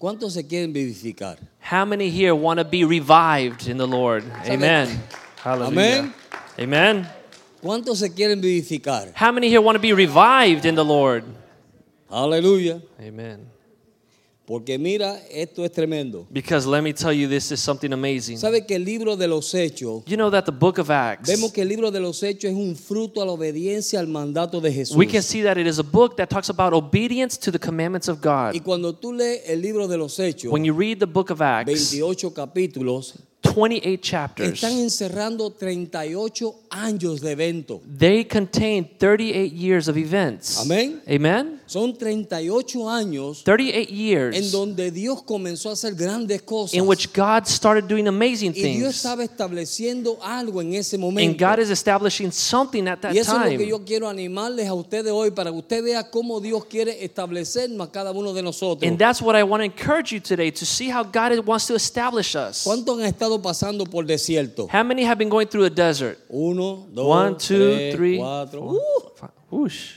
¿Cuántos se quieren vivificar? How many here want to be revived in the Lord? Amen. Hallelujah. Amén. Amen. ¿Cuántos se quieren vivificar? How many here want to be revived in the Lord? Hallelujah. Amen. Porque mira, esto es tremendo. Because let me tell you, this is something amazing. ¿Sabe que el libro de los hechos, You know that the book of Acts, vemos que el libro de los hechos es un fruto a la obediencia al mandato de Jesús? we can see that it is a book that talks about obedience to the commandments of God. Y cuando tú lees el libro de los hechos, When you read the book of Acts, 28 capítulos, 28 chapters, están encerrando 38 años de evento. they contain 38 years of events. Amén. Amen? Son 38 años 38 en years donde Dios comenzó a hacer grandes cosas. in which God started doing amazing y Dios things. estaba estableciendo algo en ese And momento. God is establishing something at that y eso es lo que time. yo quiero animarles a ustedes hoy para que usted vea cómo Dios quiere establecernos a cada uno de nosotros. And that's what I want to encourage you today to see how God wants to establish us. ¿Cuántos han estado pasando por desierto? How many have been going through a desert? Uno, dos, One, two, tres, three, cuatro. four, Uh, five. Whoosh.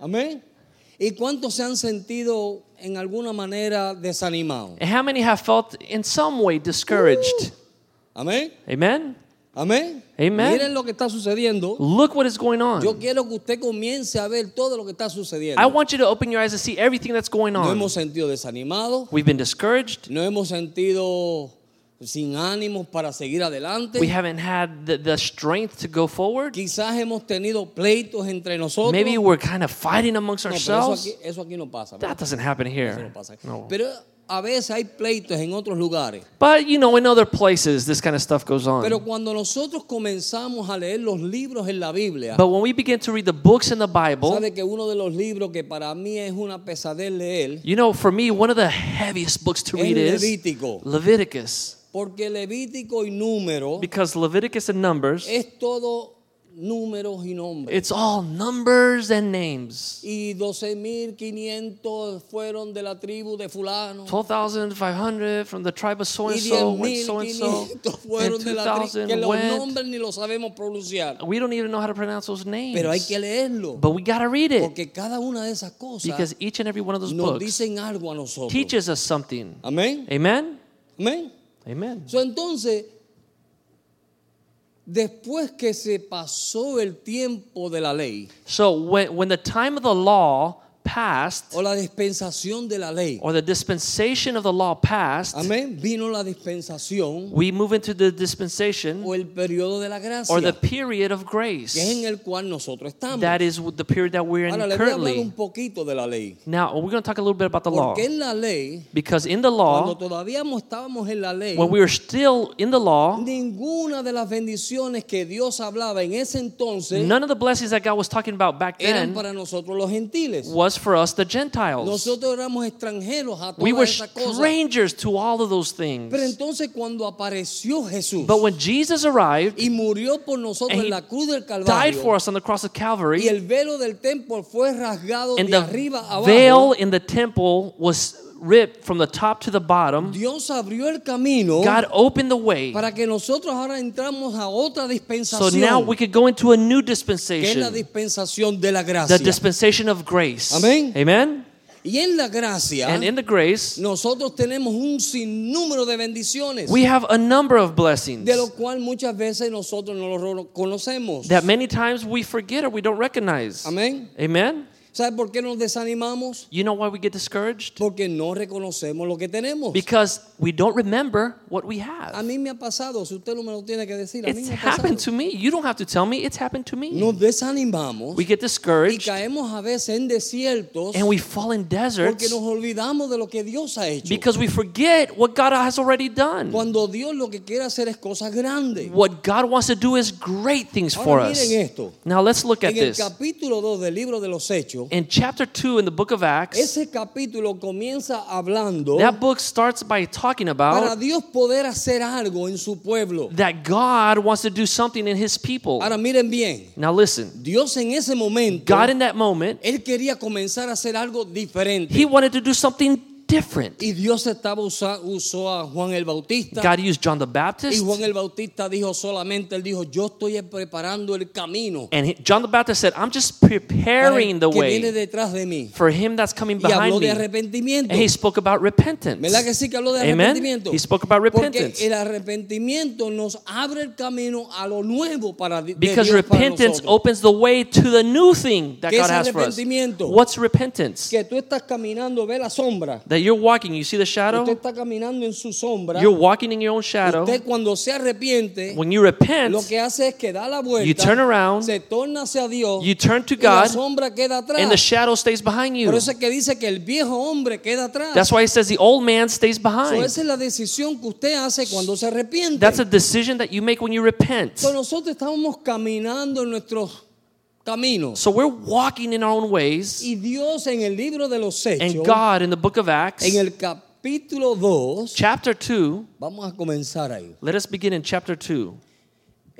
amén. ¿Y cuántos se han sentido en alguna manera desanimados? And how many have felt in some way discouraged? Amén. Amen? Amén. Amen. Miren lo que está sucediendo. Look what is going Yo on. quiero que usted comience a ver todo lo que está sucediendo. I want you to open your eyes and see everything that's going No on. hemos sentido desanimados, We've been discouraged. no hemos sentido sin ánimos para seguir adelante. We haven't had the, the strength to go forward. Quizás hemos tenido pleitos entre nosotros. Maybe we're kind of fighting amongst no, pero eso ourselves. aquí, eso aquí no pasa. ¿no? That doesn't happen Eso here. no pasa. No. Pero a veces hay pleitos en otros lugares. But you know, in other places, this kind of stuff goes on. Pero cuando nosotros comenzamos a leer los libros en la Biblia, But when we begin to read the books in the Bible, sabe que uno de los libros que para mí es una pesadez leer you know, for me, one of the heaviest books to read is Levítico. Leviticus. Porque Levítico y número Because Leviticus and Numbers, es todo números y nombres. it's all numbers and names. Y 12.500 fueron de la tribu de fulano. 12,500 from the tribe of so and so, went so and so. 10.500 fueron de la tribu que 2,000 los nombres ni los sabemos pronunciar. We don't even know how to pronounce those names. Pero hay que leerlo. But we got to read it Porque cada una de esas cosas because each and every one of those nos books dicen algo a nosotros. teaches us something. Amén. Amen? Amén. Amen. So, entonces, después que se pasó el tiempo de la ley So when, when the time of the law passed, o la dispensación de la ley, or the dispensation of the law passed, amén, vino la dispensación we move into the dispensation o el periodo de la gracia, or the period of grace. que es en el cual nosotros estamos. That is the period that we're in Ahora le voy a currently. un poquito de la ley. Now, we're going to talk a little bit about the law. Porque en la ley, Because in the cuando law, todavía estábamos en la ley, when we were still in the law, ninguna de las bendiciones que Dios hablaba en ese entonces none of the blessings that God was talking about back eran then para nosotros los gentiles. was for us, the Gentiles. Nosotros éramos extranjeros a We were esas cosas. strangers to all of those things. Pero entonces cuando apareció Jesús But when Jesus arrived, y murió por nosotros And en he la cruz del died Calvario for us on the cross of y Calvary, el velo del templo fue rasgado and de the arriba veil abajo, in the temple was ripped from the top to the bottom, Dios abrió el camino God opened the way. para que nosotros ahora entramos a otra dispensación. So now we could go into a new dispensation. que es la dispensación de la gracia. the dispensation of grace. Amén. Amen. Y en la gracia And in the grace, nosotros tenemos un sinnúmero de bendiciones we have a number of blessings de lo cual muchas veces nosotros no lo conocemos. that many times we forget or we don't recognize. Amén. Amen. ¿Sabe por qué nos desanimamos? You know why we get discouraged? Porque no reconocemos lo que tenemos. Because we don't remember what we A have. mí me ha pasado, si usted no me lo tiene que decir, a mí It's me ha pasado. happened to me. You don't have to tell me. It's happened to me. Nos desanimamos We get y discouraged caemos a veces en desiertos and we fall in porque deserts nos olvidamos de lo que Dios ha hecho. because we forget what God has already done. Cuando Dios lo que quiere hacer es cosas grandes. What God wants to do is great things for Ahora us. esto. Now let's look at En el this. capítulo 2 del libro de los Hechos, In chapter 2 in the book of Acts, ese capítulo comienza hablando that book starts by talking para about Dios poder hacer algo en su pueblo. that God wants to do something in his people. Ahora miren bien, Now listen, Dios en ese momento, God in that moment, Él quería comenzar a hacer algo diferente. he wanted to do something different. Y Dios estaba usa- usó a Juan el Bautista. God used John the Y Baptist, Juan el Bautista dijo solamente, él dijo, yo estoy preparando el camino and he- John the Baptist said, I'm just preparing the que viene way detrás de mí. for him that's coming Y habló behind de me. arrepentimiento. And he spoke about repentance. ¿Verdad que sí que habló de Amen. arrepentimiento? He spoke about Porque repentance. el arrepentimiento nos abre el camino a lo nuevo para de Because Dios repentance nosotros. opens the way to the new thing that God has for us. What's repentance? Que tú estás caminando, ve la sombra. That you're walking, you see the Usted shadow? está caminando en su sombra. You're walking in your own shadow. Usted cuando se arrepiente, When you repent, lo que hace es que da la vuelta, You turn around, se torna hacia Dios, you turn to y la God, sombra queda atrás. and the shadow stays behind you. Por eso es que dice que el viejo hombre queda atrás. That's why it says the old man stays So, behind. esa es la decisión que usted hace cuando se arrepiente. That's a decision that you make when you repent. So, nosotros estamos caminando en nuestros caminos. So we're walking in our own ways, Y Dios en el libro de los Hechos, and God in the book of Acts, en el capítulo 2, chapter 2, vamos a comenzar ahí. let us begin in chapter 2.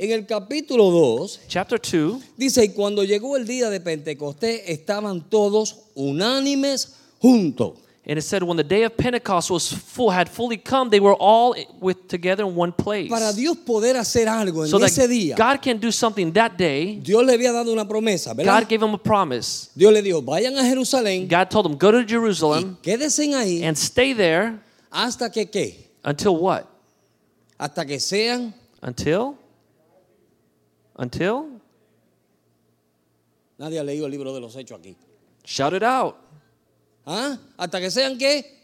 En el capítulo 2 Chapter 2, dice, y cuando llegó el día de Pentecostés estaban todos unánimes juntos. And it said, when the day of Pentecost was full, had fully come, they were all with together in one place. Para Dios poder hacer algo en So ese that día, God can do something that day, Dios le había dado una promesa, ¿verdad? God gave them a promise. Dios le dijo, vayan a Jerusalén God told them, go to Jerusalem quédense ahí and stay there hasta que qué? until what? Hasta que sean Until? Until? Nadie ha leído el libro de los hechos aquí. Shout it out. ¿Ah? Hasta que sean qué?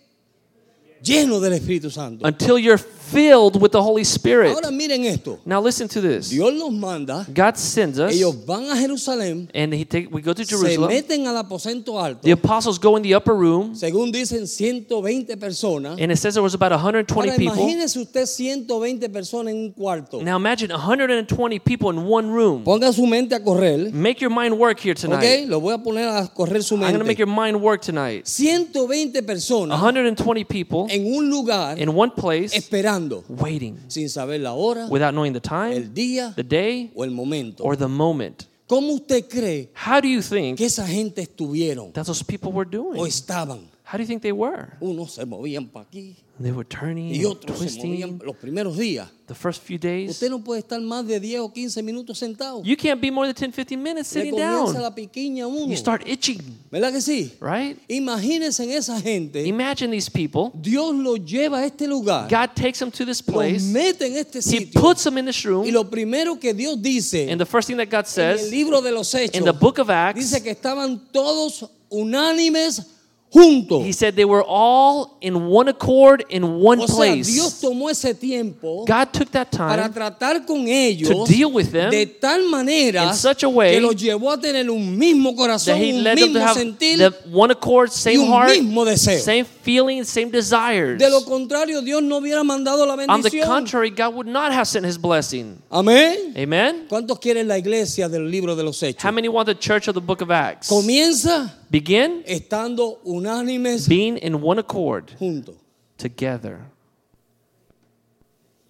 Llenos del Espíritu Santo. Until you're filled with the Holy Spirit. Ahora miren esto. Now listen to this. Dios los manda, God sends us, ellos van a Jerusalén, and he take, we go to se Jerusalem. meten al aposento alto. The apostles go in the upper room, Según dicen 120 personas. and it says there was about 120 Ahora people. imagínese usted 120 personas en un cuarto. Now imagine 120 people in one room. Ponga su mente a correr. Make your mind work here tonight. Lo voy a poner a correr su I'm going to make your mind work tonight. 120 personas 120 people en un lugar in one place esperando, waiting sin saber la hora, without knowing the el time, día the day, o el momento. or the moment. ¿Cómo usted cree How do you think que esa gente estuvieron that those people were o doing? estaban? How do you think they were? Unos se movían para aquí They were turning, y otros se twisting. movían los primeros días. The first few days. Usted no puede estar más de 10 o 15 minutos sentado. You can't be more than 10, 15 minutes Le sitting comienza down. la piquiña a uno. You start itching, ¿Verdad que sí? right? Imagínense en esa gente. Imagine these people. Dios los lleva a este lugar. God takes them to this los place. mete en este He sitio. puts them in this Y room. lo primero que Dios dice And the first thing that God en el says libro de los Hechos in the book of Acts, dice que estaban todos unánimes juntos. He said they were all in one accord in one O sea, Dios place. tomó ese tiempo God took that para time tratar con ellos to deal with them de tal manera in such a way que los llevó a tener un mismo corazón, that He un them mismo have sentir the one accord, y same un heart, mismo deseo. same feelings, same desires. De lo contrario, Dios no hubiera mandado la On the contrary, God would not have sent His blessing. Amén. Amen. ¿Cuántos quieren la iglesia del libro de los Hechos? How many want the church of the book of Acts? Comienza Begin estando unánimes being in one accord juntos. together,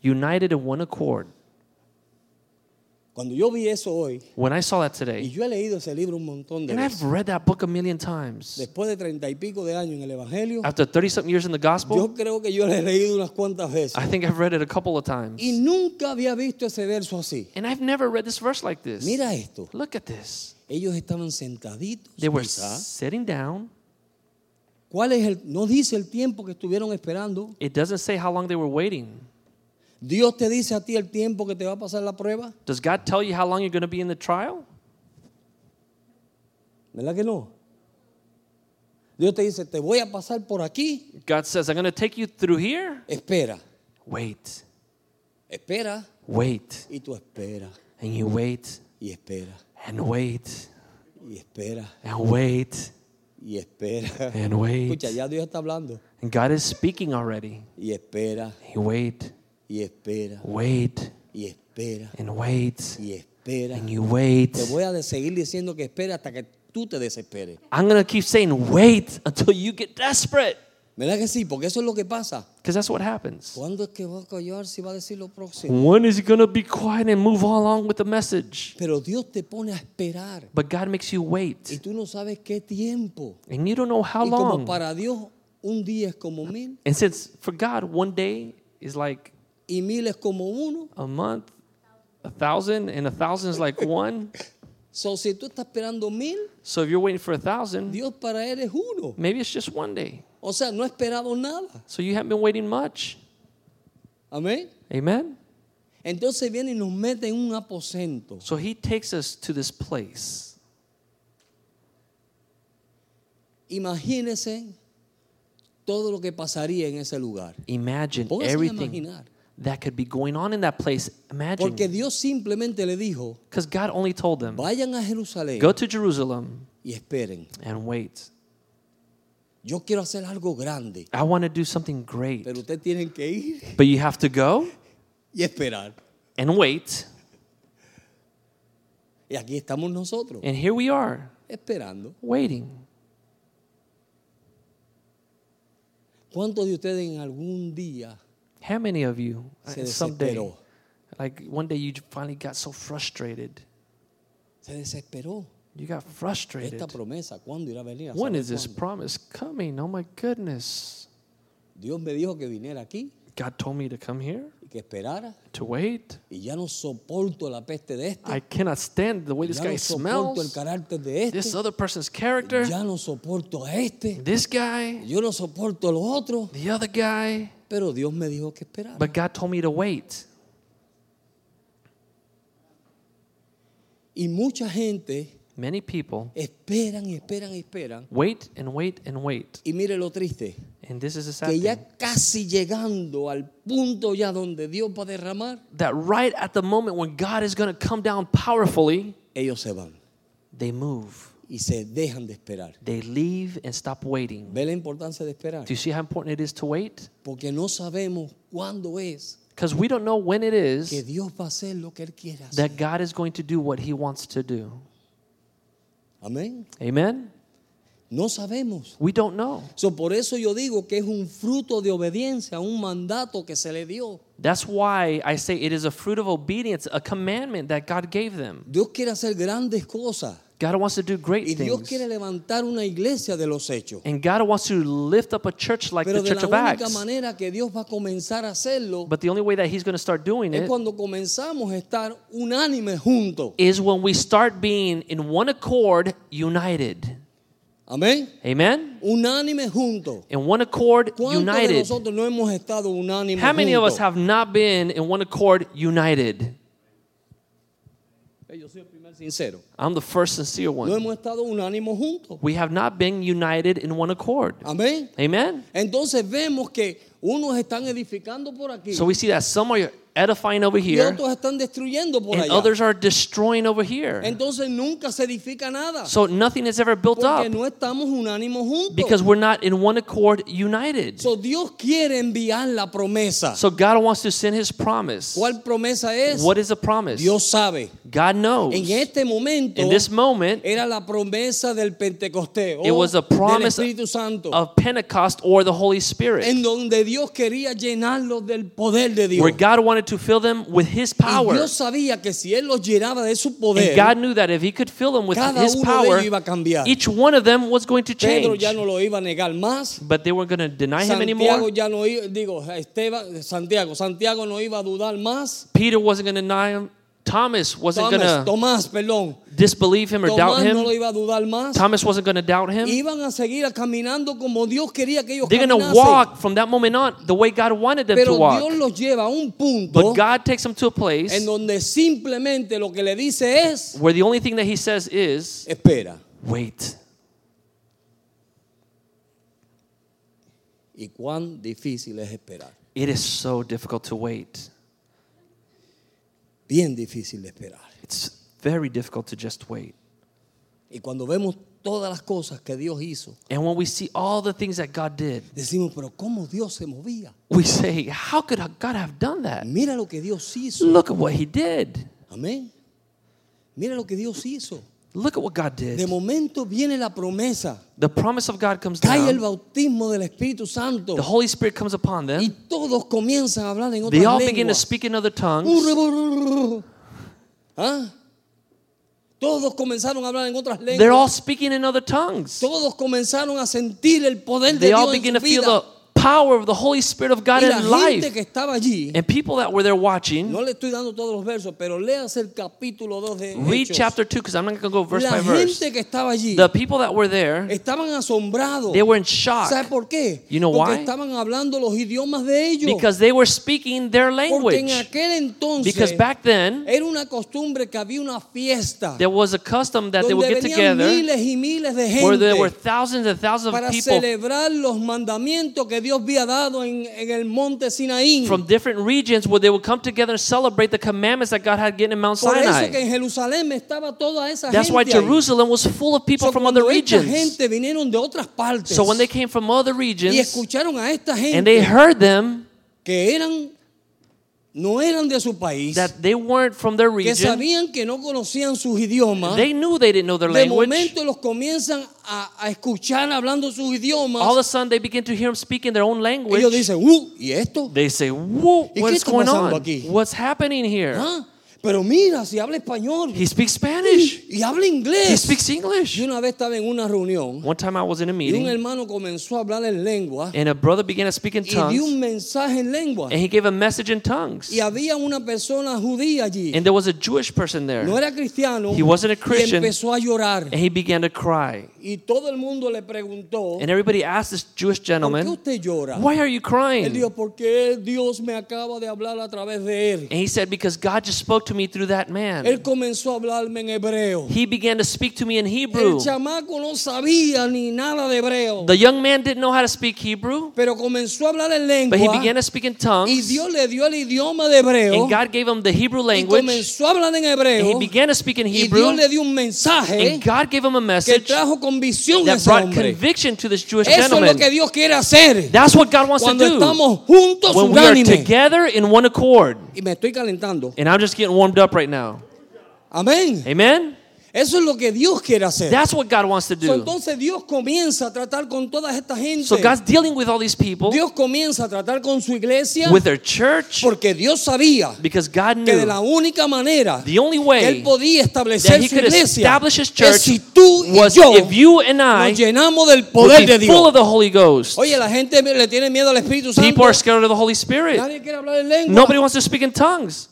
united in one accord. Cuando yo vi eso hoy, When I saw that y today, yo he leído ese libro un montón de and I've read that book a million times. después de treinta y pico de años en el Evangelio, After 30 something years in the gospel, yo creo que yo lo he leído unas cuantas veces. I think I've read it a couple of times. Y nunca había visto ese verso así. And I've never read this verse like this. Mira esto. Look at this. Ellos estaban sentaditos. They were quizá. sitting down. ¿Cuál es el? No dice el tiempo que estuvieron esperando. It doesn't say how long they were waiting. Dios te dice a ti el tiempo que te va a pasar la prueba. Does God tell you how long you're going to be in the trial? ¿Verdad que no? Dios te dice, te voy a pasar por aquí. God says, I'm going to take you through here. Espera, Wait, espera. wait, Y tú esperas, and you wait, y esperas, and wait, y esperas, and wait, y esperas. and wait. Escucha, ya Dios está hablando. And God is speaking already. Y espera, You wait, y espera, wait, y espera, and wait, y espera. and you wait. Te voy a seguir diciendo que espera hasta que tú te desesperes. I'm going to keep saying, wait until you get desperate. ¿Verdad que sí? Porque eso es lo que pasa. Because that's what happens. ¿Cuándo es que va a callar si va a decir lo próximo? When is he going to be quiet and move along with the message? Pero Dios te pone a esperar But God makes you wait. y tú no sabes qué tiempo. And you don't know how Y como long. para Dios un día es como mil And since for God, one day is like y mil es como uno. a month, a thousand, and a thousand is like one. So, si tú estás esperando mil, So if you're waiting for a thousand, Dios para él es uno. maybe it's just one day. O sea, no ha esperado nada. So you haven't been waiting much. Amén. Amen? Entonces viene y nos mete en un aposento. So he takes us to this place. Imagínese todo lo que pasaría en ese lugar. Imagine Póngase everything that could be going on in that place. Imagine. Porque Dios simplemente le dijo, Because God only told them, vayan a Jerusalén go to Jerusalem y esperen. and wait. Yo quiero hacer algo grande, I want to do something great. pero ustedes tienen que ir But you have to go y esperar. and wait. Y aquí estamos nosotros, And here we are, esperando. waiting. ¿Cuántos de ustedes en algún día How many of you, uh, se someday, desesperó? like one day you finally got so frustrated? Se desesperó. You got frustrated. Esta promesa, ¿cuándo irá a venir? ¿A When this cuándo? promise coming? Oh my goodness. Dios me dijo que viniera aquí God told me to come here, que esperara. to wait. Y ya no soporto la peste de este. I cannot stand the way this ya guy no soporto el smells. carácter de este. This other person's character. Ya no soporto a este. This guy. Yo no soporto lo otro. The other guy. Pero Dios me dijo que esperara. But God told me to wait. Y mucha gente Many people esperan y esperan y esperan. wait and wait and wait. Y mire lo triste, And this is a sad que ya thing. casi llegando al punto ya donde Dios va a derramar, That right at the moment when God is going to come down powerfully, ellos se van they move. y se dejan de esperar. They leave and stop waiting. ¿Ve la importancia de esperar? Do you see how important it is to wait? Porque no sabemos cuándo es Because we don't know when it is que Dios va a hacer lo que Él quiere hacer. that God is going to do what He wants to do. Amén. Amen? No sabemos. We don't know. So, por eso yo digo que es un fruto de obediencia un mandato que se le dio. That's why I say it is a fruit of obedience, a commandment that God gave them. Dios quiere hacer grandes cosas God wants to do great y Dios things. quiere levantar una iglesia de los hechos. And God wants to lift up a church like Pero the de Church la of única Acts. manera que Dios va a comenzar a hacerlo But the only way that He's going to start doing es it cuando comenzamos a estar unánimes juntos. is when we start being in one accord, united. Amén. Amen? Unánimes juntos. In one accord, ¿Cuántos de united. nosotros no hemos estado unánimes How many of us juntos? have not been in one accord, united? Eh, Yo soy el primer sincero. I'm the first sincere No one. hemos estado juntos. We have not been united in one accord. Amén. Amen? Entonces vemos que unos están edificando por aquí So we see that some are edifying over y here otros están destruyendo por and allá. others are destroying over here. Entonces nunca se edifica nada So nothing is ever built porque up no estamos juntos. because we're not in one accord united. So, Dios quiere enviar la promesa. So God wants to send his promise. ¿Cuál promesa es? What is a promise? Dios sabe. God knows. En este momento In this moment era la promesa del Pentecostés It was a del promise Santo, of Pentecost or the Holy Spirit, en donde Dios quería llenarlos del poder de Dios. where God wanted to fill them with his y power. Dios sabía que si él los llenaba de su poder, And God knew that if he could fill them with his power, each one of them was going to Pedro change. ya no lo iba a negar más. But they weren't going to deny him Santiago anymore. ya no digo, Esteban, Santiago, Santiago no iba a dudar más. Peter wasn't going to deny him. Thomas wasn't going to Tomás, perdón. disbelieve him or doubt Tomás no lo him. iba a dudar más. Thomas wasn't going to doubt him. Iban a seguir caminando como Dios quería que ellos They're going to walk from that moment on the way God wanted them to walk. Dios los lleva a un punto But God takes them to a place en donde simplemente lo que le dice es, where the only thing that he says is, espera. wait. Y cuán difícil es esperar. It is so difficult to wait. Bien difícil de esperar. It's very difficult to just wait. Y cuando vemos todas las cosas que Dios hizo, And when we see all the things that God did, decimos, pero ¿cómo Dios se movía? we say, How could God have done that? Mira lo que Dios hizo. Look at what He did. Amén. Mira lo que Dios hizo. Look at what God De did. momento viene la promesa. The promise of God comes Cae el down. bautismo del Espíritu Santo. The Holy Spirit comes upon Y them. todos comienzan a hablar en They all otras begin to lenguas. speak in other tongues. ¿Ah? Todos comenzaron a hablar en otras They're all lenguas. speaking in other tongues. Todos comenzaron a sentir el poder de They all Dios begin en to feel the power of the Holy Spirit of God Y la in gente life. que estaba allí, And people that were there watching, no le estoy dando todos los versos, pero léase el capítulo 2 de read Hechos. chapter 2 because I'm not going to go verse la by verse. gente que estaba allí The people that were there, estaban asombrados. they were in shock ¿Sabe por qué? You know Porque why? estaban hablando los idiomas de ellos. because they were speaking their Porque en language. aquel entonces Because back then, era una costumbre que había una fiesta there was a custom that they would get venían together miles y miles de where there were thousands and thousands para of people celebrar los mandamientos que Dios había dado en, en el monte Sinaí. from different regions where they would come together and celebrate the commandments that God had given in Mount Por eso que Sinai. en Jerusalén estaba toda esa That's gente why ahí. Jerusalem was full of people So, from other regions. gente vinieron de otras partes So when they came from other y regions escucharon a esta gente and they heard them, que eran no eran de su país, that they weren't from their que region, sabían que no conocían sus idiomas, they knew they didn't know their de language. momento los comienzan a, a escuchar hablando sus idiomas. All of a sudden, they begin to hear them speak in their own language. Ellos dicen, uh, ¿y esto? They say, Whoa, ¿Y qué what's está going pasando on? aquí? What's happening here? ¿Ah? Pero mira, si habla español He speaks Spanish. y habla He speaks English. Yo una vez estaba en una reunión One time I was in a y un meeting, hermano comenzó a hablar en lengua and a brother began to speak in y dio tongues, un mensaje en lengua. and he gave a message in tongues. Y había una persona judía allí. And there was a Jewish person there, No era cristiano. He wasn't a Christian. empezó a llorar. and he began to cry. Y todo el mundo le preguntó, And everybody asked this Jewish ¿por qué gentleman, usted llora? Why are you Él crying? dijo, porque Dios me acaba de hablar a través de él. And he said, Because God just spoke to me through that Él man. comenzó a hablarme en hebreo. He began to speak to me in El Hebrew. chamaco no sabía ni nada de hebreo. The young man didn't know how to speak Hebrew, Pero comenzó a hablar en but he began to speak in Y tongues. Dios le dio el idioma de hebreo. And God gave him the Hebrew Y language. comenzó a hablar en And he began to speak in Y Hebrew. Dios le dio un mensaje And God gave him a que message trajo convicción that ese brought hombre. conviction to this Jewish Eso es lo gentleman. que Dios quiere hacer. That's what God wants to Cuando do. estamos juntos, When we are together in one accord. Y me estoy calentando. And I'm just getting warmed up right now. Amén. Amen? Eso es lo que Dios quiere hacer. That's what God wants to So, do. entonces Dios comienza a tratar con toda esta gente. So God's dealing with all these people, Dios comienza a tratar con su iglesia with their church, porque Dios sabía because God que de la knew única manera the only que way él podía establecer He su iglesia es church si tú y was yo if you and I nos llenamos del poder de be full Dios. of the Holy Ghost. Oye, la gente le tiene miedo al Espíritu Santo. People are scared of the Holy Spirit. Nadie quiere hablar en lengua. Nobody wants to speak in tongues.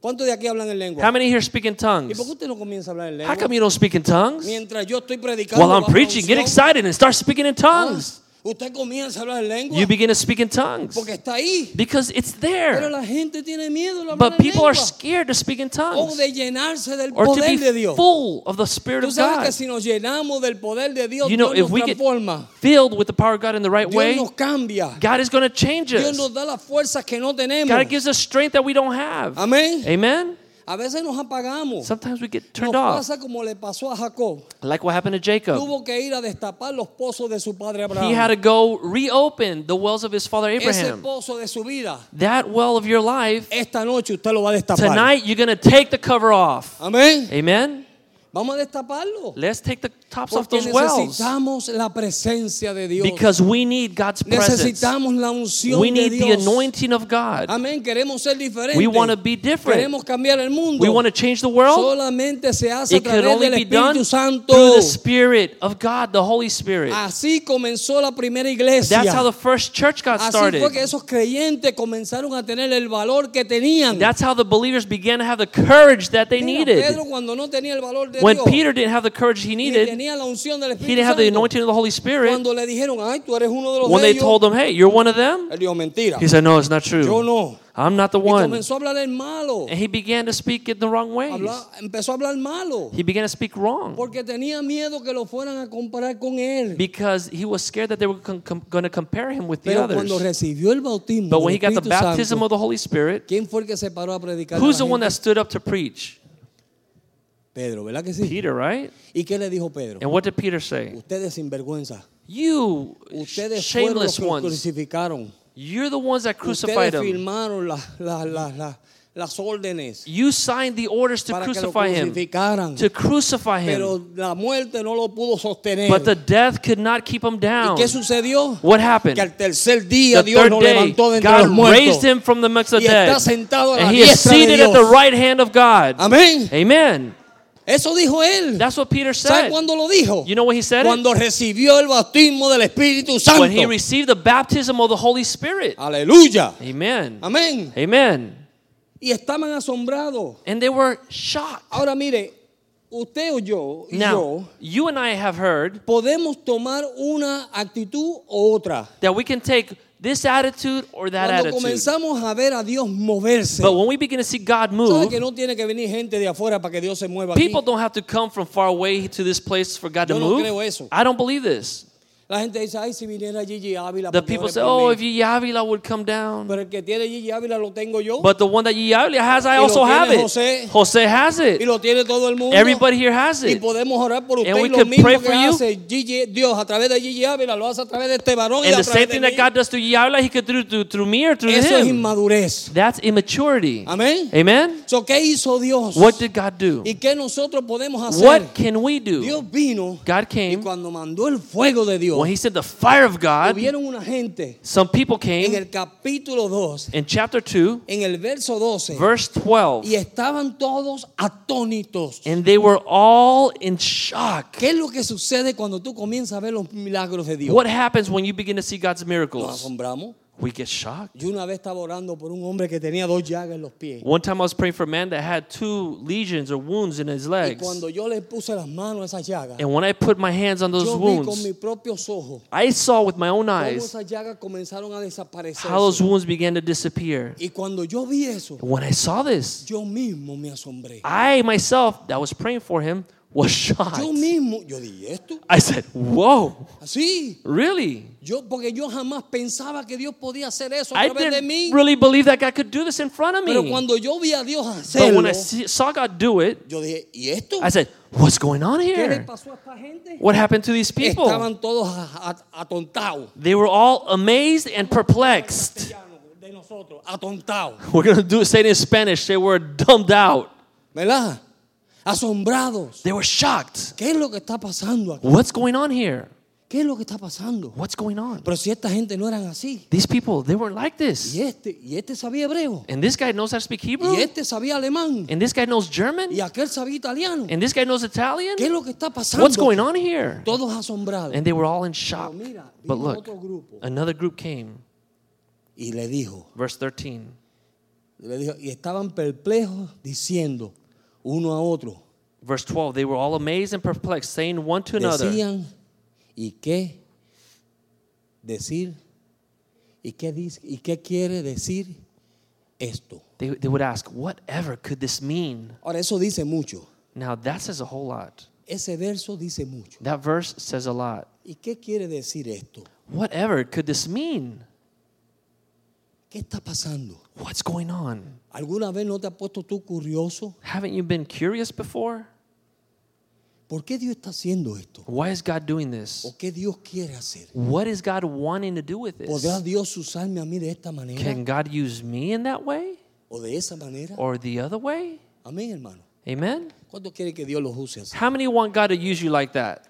¿Cuántos de aquí hablan en lengua? How many here speak in ¿Y por qué tongues? usted no comienza a hablar en How come you don't speak in tongues? Mientras yo estoy predicando, While I'm preaching, get excited and start speaking in tongues. Usted comienza a hablar lengua You begin to speak in tongues porque está ahí. because it's Pero there. la gente tiene miedo de But people are scared to speak in O tongues de llenarse del or to poder de be Dios. full of the Spirit of que God. si nos llenamos del poder de Dios, You know, Dios if we get transforma. filled with the power of God in the right Dios way, nos cambia. God is going to change Dios us. nos da las fuerzas que no tenemos. God gives us strength that we don't have. Amén. Amen? A veces nos apagamos. Sometimes we get Nos turned off, pasa como le pasó a Jacob. like what happened to Jacob. Tuvo que ir a destapar los pozos de su padre Abraham. He had to go reopen the wells of his father Ese Abraham. pozo de su vida, That well of your life, esta noche usted lo va a destapar. tonight you're going to take the cover off. Amén. Amen? Vamos a destaparlo. Let's take the tops off those wells necesitamos la presencia de Dios. because we need God's presence. necesitamos la unción We de need the Dios. anointing of God. Amén. Queremos ser diferentes. We want to be different. Queremos cambiar el mundo. We want to change the world. Solamente se hace a It can través only del be done Espíritu Santo. through the Spirit of God, the Holy Spirit. Así comenzó la primera iglesia. That's how the first church got Así started. fue que esos creyentes comenzaron a tener el valor que tenían. That's how the believers began to have the courage that they Mira, needed. Pedro cuando no tenía el valor de When Dios, Peter didn't have the courage he needed, tenía la unción del Espíritu he didn't have the anointing of the Holy Spirit. Cuando le dijeron, ay, tú eres uno de los When they ellos, told him, hey, you're one of them, él dijo, mentira. he said, no, it's not Yo true. no. I'm not the Y one. comenzó a hablar malo. And he began to speak in the wrong ways. Habla- empezó a hablar malo. He began to speak wrong Porque tenía miedo que lo fueran a comparar con él. because he was scared that they were going to compare him with the Pero cuando others. recibió el bautismo But when he del got the Espíritu baptism Santo, of the Holy Spirit, ¿quién fue el que se paró a predicar? a who's the la one that stood up to preach? Pedro, ¿verdad que sí? Peter, right? ¿Y qué le dijo Pedro? And what did Peter say? Ustedes sinvergüenza. You Ustedes fueron los shameless que ones. crucificaron. You're the ones that crucified Ustedes him. firmaron la- la- la- la- las órdenes You signed the orders to para que lo crucify him, to crucify Pero la muerte no lo pudo sostener. But the death could not keep him ¿Y down. qué sucedió? What happened? Que al tercer día The Dios lo levantó de entre los God muertos. raised him from the midst of Y dead. está sentado a la And he is seated at the right hand of God. Amén. Amen. Eso dijo él. That's what Peter ¿Sabe said. cuándo lo dijo? You know when he said it? Cuando recibió el bautismo del Espíritu Santo. When he received the baptism of the Holy Spirit. Aleluya. Amen. Amén. Amen. Y estaban asombrados. And they were shocked. Ahora mire, usted o yo, y Now, yo, you and I have heard podemos tomar una actitud o otra. that we can take this attitude or that Cuando attitude. comenzamos a ver a Dios moverse, But when we begin to see God sabe move, que no tiene que venir gente de afuera para que Dios se mueva aquí. people don't have to come from far away to this place for God to no move. creo eso. I don't believe this. La gente dice, ay, si viniera Gigi Ávila, The porque people say, oh, mí". if Gigi Avila would come down. Pero el que tiene Gigi Ávila lo tengo yo. But the one that Gigi has, I Y also have it. José. Jose has y it. lo tiene todo el mundo. Everybody here has y it. podemos orar por usted And we y lo can mismo pray que for you. Gigi, Dios a través de Gigi Ávila lo hace a través de este varón y And a the same thing that. God does through Gigi Avila, He could do through, through me or through Eso es him. inmadurez. That's immaturity. Amén. Amen? So, ¿Qué hizo Dios? What did God do? ¿Y qué nosotros podemos hacer? What can we do? Dios vino God y came. cuando mandó el fuego de Dios, When He said the fire of God, hubieron una gente some people en came el capítulo 2, in chapter 2, en el verso 12, verse 12, y estaban todos atónitos. and they were all in shock. ¿Qué es lo que sucede cuando tú comienzas a ver los milagros de Dios? What happens when you begin to see God's Nos miracles? asombramos. We get shocked. Yo una vez estaba orando por un hombre que tenía dos llagas en los pies. One time I was praying for a man that had two lesions or wounds in his Y legs. cuando yo le puse las manos a esas llagas, And when I put my hands on those yo vi con wounds, mis propios ojos I saw with my own cómo eyes esas llagas comenzaron a desaparecer. how those wounds began to disappear. Y cuando yo vi eso, When I saw this, yo mismo me asombré. I myself, that was praying for him, was shocked. Yo mismo, yo dije, esto? I said, Whoa, Así. really? Yo, porque yo jamás pensaba que Dios podía hacer eso a I través de mí. really believe that God could do this in front of Pero me. cuando yo vi a Dios But when I see, saw God do it, yo dije, ¿y esto? I said, What's going on ¿Qué le here? pasó a esta gente? What happened to these people? Estaban todos a- a- atontados. They were all amazed and perplexed. De nosotros, atontados. We're going to do say it in Spanish. They were dumbed out. ¿Verdad? Asombrados. They were shocked. ¿Qué es lo que está pasando aquí? What's going on here? ¿Qué es lo que está pasando? What's going on? Pero si esta gente no eran así. These people, they weren't like this. Y este, y este sabía hebreo. And this guy knows how to speak Hebrew. Y este sabía alemán. And this guy knows German. Y aquel sabía italiano. And this guy knows Italian. ¿Qué es lo que está pasando? What's going on here? Todos asombrados. And they were all in shock. Pero mira, But look, another group came. Y le dijo, Verse 13. le dijo, y estaban perplejos diciendo uno a otro. Verse 12. They were all amazed and perplexed, saying one to another, Decían, ¿y qué decir? ¿Y qué, dice, ¿Y qué quiere decir esto? they, they would ask, Whatever could this mean? Ahora, eso dice mucho. Now, that says a whole lot. Ese verso dice mucho. That verse says a lot. ¿Y qué quiere decir esto? Whatever could this mean? ¿Qué está pasando? What's going on? ¿Alguna vez no te has puesto tú curioso? Haven't you been curious before? ¿Por qué Dios está haciendo esto? Why is God doing this? ¿O qué Dios quiere hacer? What is God wanting to do with ¿Podrá this? Dios usarme a mí de esta manera Can God use me in that way o de esa manera? or the other way? Amén, hermano. Amen. ¿Cuánto quiere que Dios los use así? How many want God to use you like that?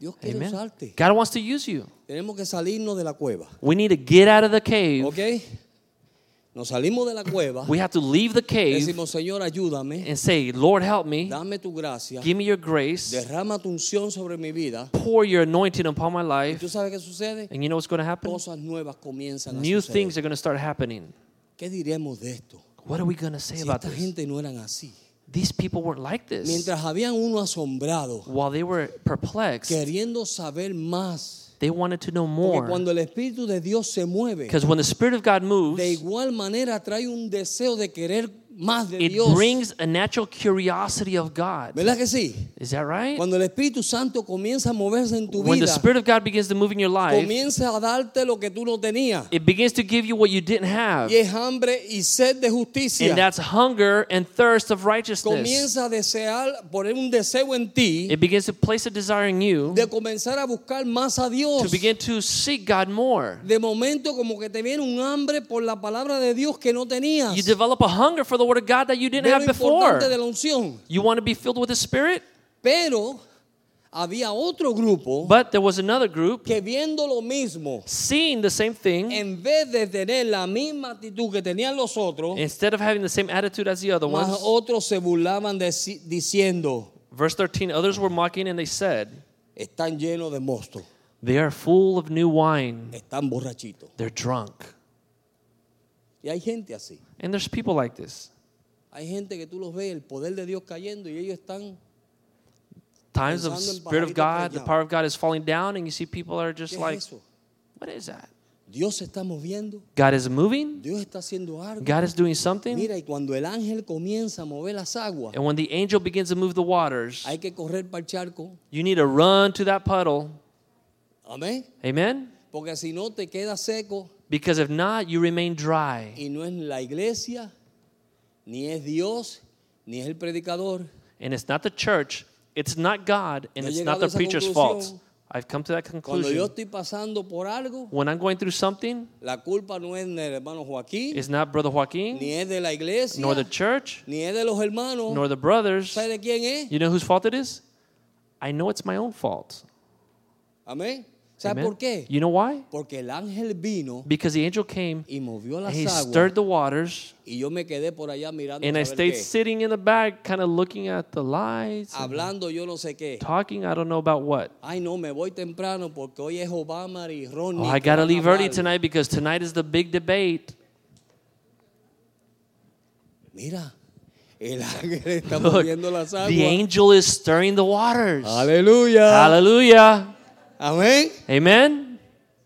Dios quiere Amen. usarte. God wants to use you. Tenemos que salirnos de la cueva. We need to get out of the cave. ¿Ok? Nos salimos de la cueva. We have to leave the cave Decimos, Señor, ayúdame. and say, Lord, help me. Dame tu gracia. Give me your grace. Derrama tu unción sobre mi vida. Pour your anointing upon my ¿Y life. tú sabes qué sucede? And you know what's going to happen? Cosas nuevas comienzan a New suceder. things are going to start happening. ¿Qué diremos de esto? What are we going to say Si about esta this? gente no eran así. These people weren't like this. Mientras habían uno asombrado, While they were perplexed, queriendo saber más. They wanted to know Porque more. cuando el Espíritu de Dios se mueve, Because when the Spirit of God moves, de igual manera trae un deseo de querer más de it Dios. brings a natural curiosity of God. ¿Verdad que sí? Is that right? Cuando el Espíritu Santo comienza a moverse en tu When the Spirit of God begins to move in your life, comienza a darte lo que tú no tenías. it begins to give you what you didn't have. Y es hambre y sed de justicia. And that's hunger and thirst of righteousness. Comienza a desear, poner un deseo en ti It begins to place a desire in you de comenzar a buscar más a Dios. to begin to seek God more. De momento como que te viene un hambre por la palabra de Dios que no tenías. You develop a hunger for the Word of God that you didn't Ve have before. de. You want to be filled with the Spirit? Pero había otro grupo But there was another group que viendo lo mismo, seeing the same thing, en vez de tener la misma actitud que tenían los otros, instead of having the same attitude as the other más ones. otros se burlaban deci- diciendo, Verse 13 Others were mocking and they said, están llenos de mosto, They are full of new wine, están borrachitos. they're drunk. Y hay gente así. And there's people like this. Hay gente que tú los ves, el poder de Dios cayendo y ellos están, Times of Spirit of God, the power of God is falling down, and you see people are just like? What is that? Dios está moviendo, God is moving, Dios está haciendo algo. God is doing something. Mira, y cuando el ángel comienza a mover las aguas, And when the angel begins to move the waters, hay que correr para el charco. you need to run to that puddle. Amen? Porque si no te queda seco Because if not, you remain dry. y no es la iglesia, ni es Dios, ni es el predicador. And it's not the church, it's not God, and Yo it's not the preacher's fault. I've come to that Cuando yo conclusion. estoy pasando por algo, When I'm going through something, la culpa no es del hermano Joaquín, it's not Brother Joaquin, ni es de la iglesia, nor the church, ni es de los hermanos. nor the brothers. ¿Sabe de quién es? You know whose fault it is? I know it's my own fault. Amén. Por qué? You know why? Porque el ángel vino Because the angel came y movió and he aguas stirred the waters, y yo me quedé por allá mirando and I stayed qué. sitting in the back, kind of looking at the lights, and hablando yo no sé qué. talking. I don't know about what. Ay, no, me voy temprano porque hoy es Obama y Ronnie. Oh, I que gotta van a leave early hablar. tonight because tonight is the big debate. Mira, el ángel está Look, moviendo las aguas. the angel is stirring the waters. Aleluya. Hallelujah. Amén. Amen.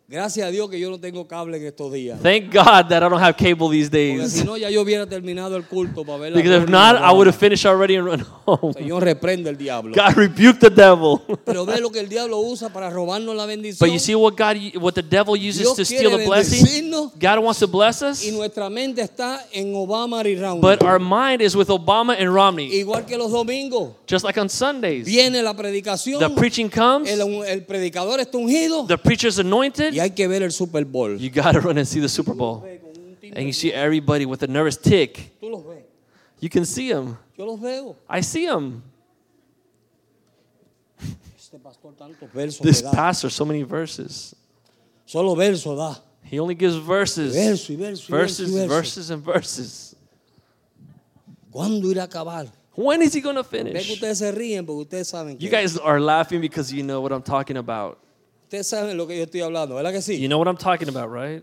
Gracias a Dios que yo no tengo cable en estos días. Thank God that I don't have cable these Porque days. si no, ya yo hubiera terminado el culto para ver la Because if gloria not, de I would have finished already and run home. Señor, reprende el diablo. God rebuked the devil. Pero ve lo que el diablo usa para robarnos la bendición. But you see what God, what the devil uses Dios to steal the blessing? bendecirnos. God wants to bless us, Y nuestra mente está en Obama y Romney. but our mind is with Obama and Romney. Igual que los domingos. Just like on Sundays, Viene la predicación. the preaching comes, el, el predicador está ungido. the preacher's anointed. Y hay que ver el Super Bowl. You gotta run and see the Super Bowl. And you see everybody with a nervous tick. Tú los ves. You can see them. Yo los veo. I see them. Este pastor tantos versos This pastor, so many verses. Solo versos da. He only gives verses, Verso y verso y verses, verso. verses, and verses. ¿Cuándo irá a acabar? When is he gonna finish? ustedes se ríen porque ustedes saben You guys are laughing because you know what I'm talking about. Ustedes saben lo que yo estoy hablando, ¿verdad que sí? You know what I'm talking about, right?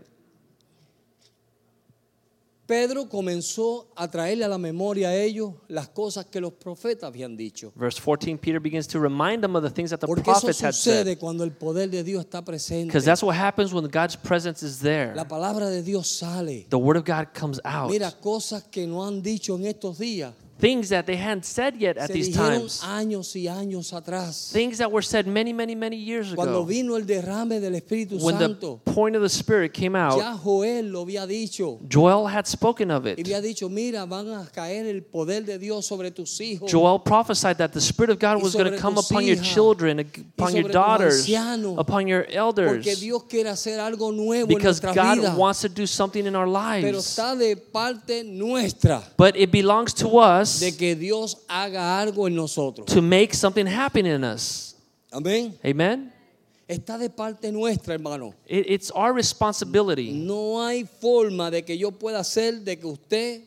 Pedro comenzó a traerle a la memoria a ellos las cosas que los profetas habían dicho. Verse 14, Peter begins to remind them of the things that the Porque eso prophets had said. sucede cuando el poder de Dios está presente. Because that's what happens when God's presence is there. La palabra de Dios sale. The word of God comes out. Mira, cosas que no han dicho en estos días. Things that they hadn't said yet at Se these times. años y años atrás. Things that were said many, many, many years Cuando ago. vino el derrame del Espíritu When the point of the Spirit came out, ya Joel lo había dicho. Joel had spoken of Y it. había dicho, mira, van a caer el poder de Dios sobre tus hijos. Joel prophesied that the Spirit of God was going to come upon your children, upon your daughters, ancianos. upon your Porque elders. Dios quiere hacer algo nuevo Because en. God wants to do something in our Pero lives. está de parte nuestra But it belongs to us de que Dios haga algo en nosotros. to make something happen in us. Amén. Amen? Está de parte nuestra, hermano. It- it's our responsibility. No hay forma de que yo pueda hacer de que usted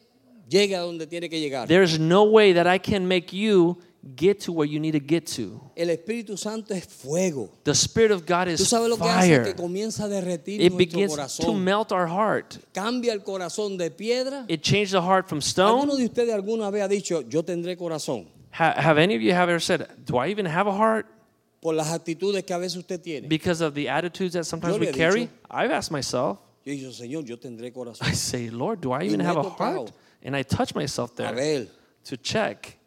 llegue a donde tiene que llegar. There's no way that I can make you get to where you need to get to. El Espíritu Santo es fuego. The Spirit of God Tú is sabes lo que hace que fire. comienza a derretir It nuestro begins to melt our heart. Cambia el corazón de piedra. It changed the heart from ¿Alguno stone. de ustedes alguna vez ha dicho, yo tendré corazón? Ha- have any of you have ever said, "Do I even have a heart?" Por las actitudes que a veces usted tiene. Because of the attitudes that sometimes we carry? dicho. I've asked myself. Yo dicho, Señor, yo tendré corazón. I say, Lord, do I even have a heart? And I touch myself there to check.